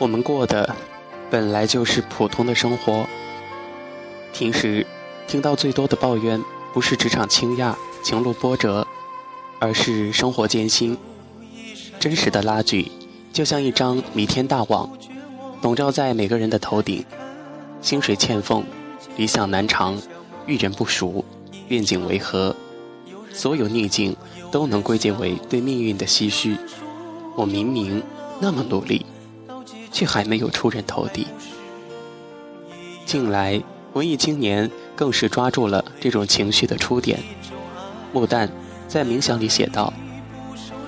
我们过的本来就是普通的生活。平时听到最多的抱怨，不是职场倾轧、情路波折，而是生活艰辛。真实的拉锯，就像一张弥天大网，笼罩在每个人的头顶。薪水欠奉，理想难偿，遇人不淑，愿景违和，所有逆境都能归结为对命运的唏嘘。我明明那么努力，却还没有出人头地。近来，文艺青年更是抓住了这种情绪的出点。木旦在冥想里写道：“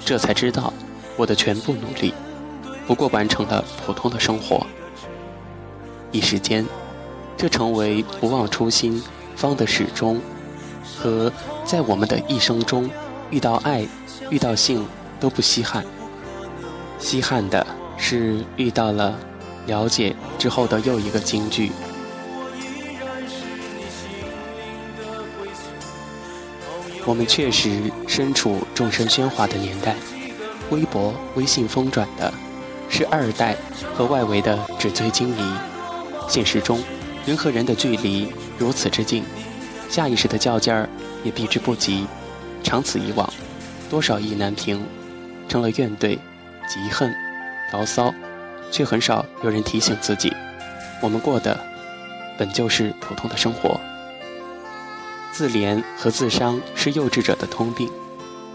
这才知道，我的全部努力，不过完成了普通的生活。”一时间。这成为不忘初心方得始终，和在我们的一生中遇到爱、遇到性都不稀罕，稀罕的是遇到了了解之后的又一个金句。我们确实身处众生喧哗的年代，微博、微信疯转的是二代和外围的纸醉金迷，现实中。人和人的距离如此之近，下意识的较劲儿也避之不及。长此以往，多少意难平，成了怨怼、嫉恨、牢骚，却很少有人提醒自己，我们过的本就是普通的生活。自怜和自伤是幼稚者的通病，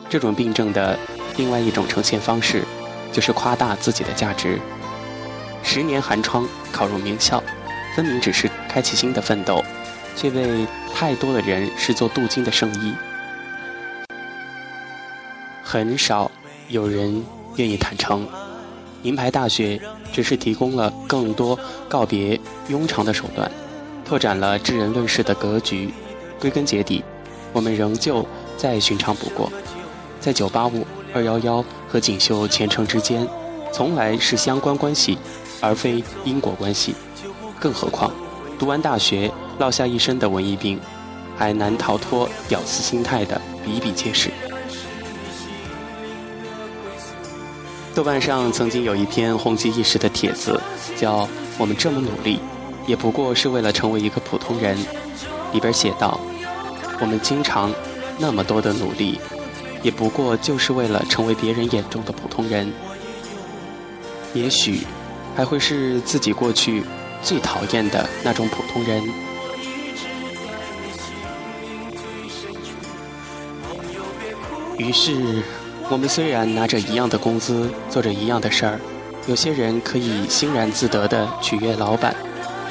这种病症的另外一种呈现方式，就是夸大自己的价值。十年寒窗考入名校。分明只是开启新的奋斗，却被太多的人视作镀金的圣衣。很少有人愿意坦诚，名牌大学只是提供了更多告别庸常的手段，拓展了知人论事的格局。归根结底，我们仍旧再寻常不过。在985、211和锦绣前程之间，从来是相关关系，而非因果关系。更何况，读完大学落下一身的文艺病，还难逃脱屌丝心态的比比皆是。豆瓣上曾经有一篇红极一时的帖子，叫《我们这么努力，也不过是为了成为一个普通人》。里边写道：“我们经常那么多的努力，也不过就是为了成为别人眼中的普通人。也许，还会是自己过去。”最讨厌的那种普通人。于是，我们虽然拿着一样的工资，做着一样的事儿，有些人可以欣然自得地取悦老板，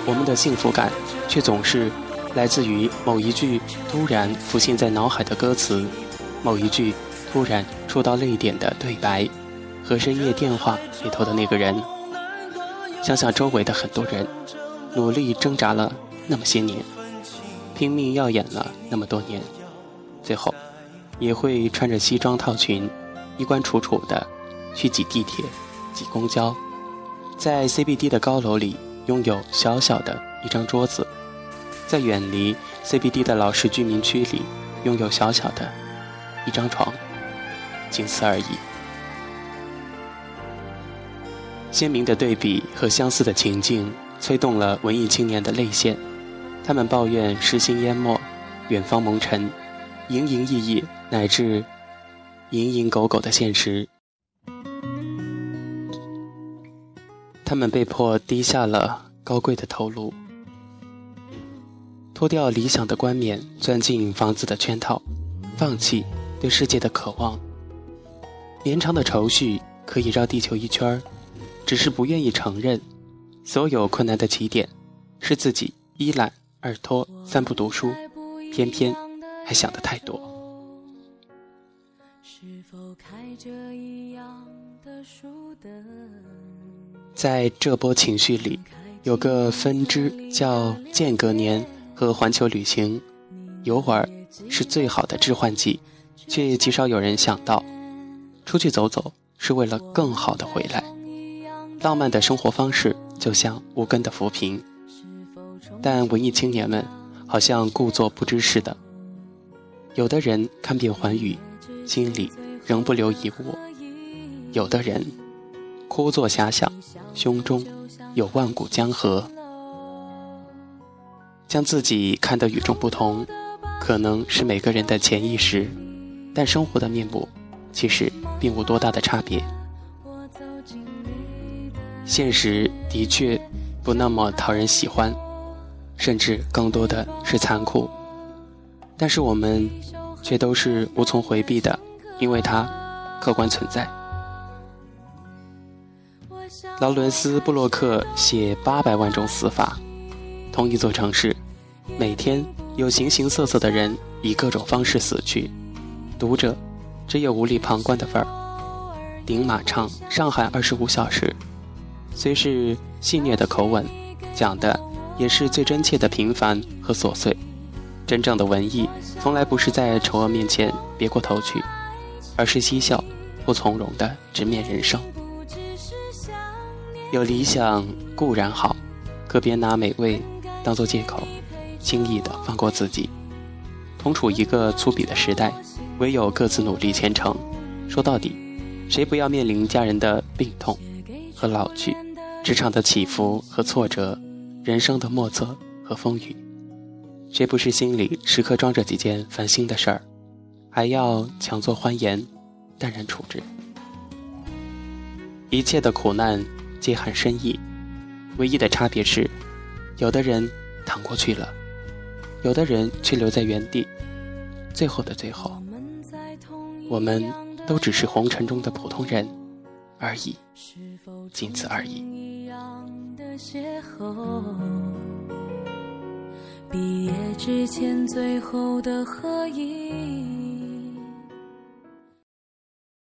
我们的幸福感却总是来自于某一句突然浮现在脑海的歌词，某一句突然触到泪点的对白，和深夜电话里头的那个人。想想周围的很多人，努力挣扎了那么些年，拼命耀眼了那么多年，最后也会穿着西装套裙，衣冠楚楚的去挤地铁、挤公交，在 CBD 的高楼里拥有小小的一张桌子，在远离 CBD 的老式居民区里拥有小小的一张床，仅此而已。鲜明的对比和相似的情境，催动了文艺青年的泪腺。他们抱怨诗心淹没，远方蒙尘，营营役役，乃至蝇营狗苟的现实。他们被迫低下了高贵的头颅，脱掉理想的冠冕，钻进房子的圈套，放弃对世界的渴望。绵长的愁绪可以绕地球一圈儿。只是不愿意承认，所有困难的起点是自己一懒二拖三不读书，偏偏还想得太多。是否开着一样的在这波情绪里，有个分支叫间隔年和环球旅行，游玩是最好的致幻剂，却极少有人想到，出去走走是为了更好的回来。浪漫的生活方式就像无根的浮萍，但文艺青年们好像故作不知似的。有的人看遍寰宇，心里仍不留一物；有的人枯坐遐想，胸中有万古江河。将自己看得与众不同，可能是每个人的潜意识，但生活的面目其实并无多大的差别。现实的确不那么讨人喜欢，甚至更多的是残酷，但是我们却都是无从回避的，因为它客观存在。劳伦斯·布洛克写八百万种死法。同一座城市，每天有形形色色的人以各种方式死去，读者只有无力旁观的份儿。顶马唱《上海二十五小时》，虽是戏谑的口吻，讲的也是最真切的平凡和琐碎。真正的文艺，从来不是在丑恶面前别过头去，而是嬉笑或从容的直面人生。有理想固然好，可别拿美味。当做借口，轻易的放过自己。同处一个粗鄙的时代，唯有各自努力前程。说到底，谁不要面临家人的病痛和老去，职场的起伏和挫折，人生的莫测和风雨？谁不是心里时刻装着几件烦心的事儿，还要强作欢颜，淡然处之？一切的苦难皆含深意，唯一的差别是。有的人躺过去了，有的人却留在原地。最后的最后，我们都只是红尘中的普通人而已，仅此而已。毕业之前最后的合影。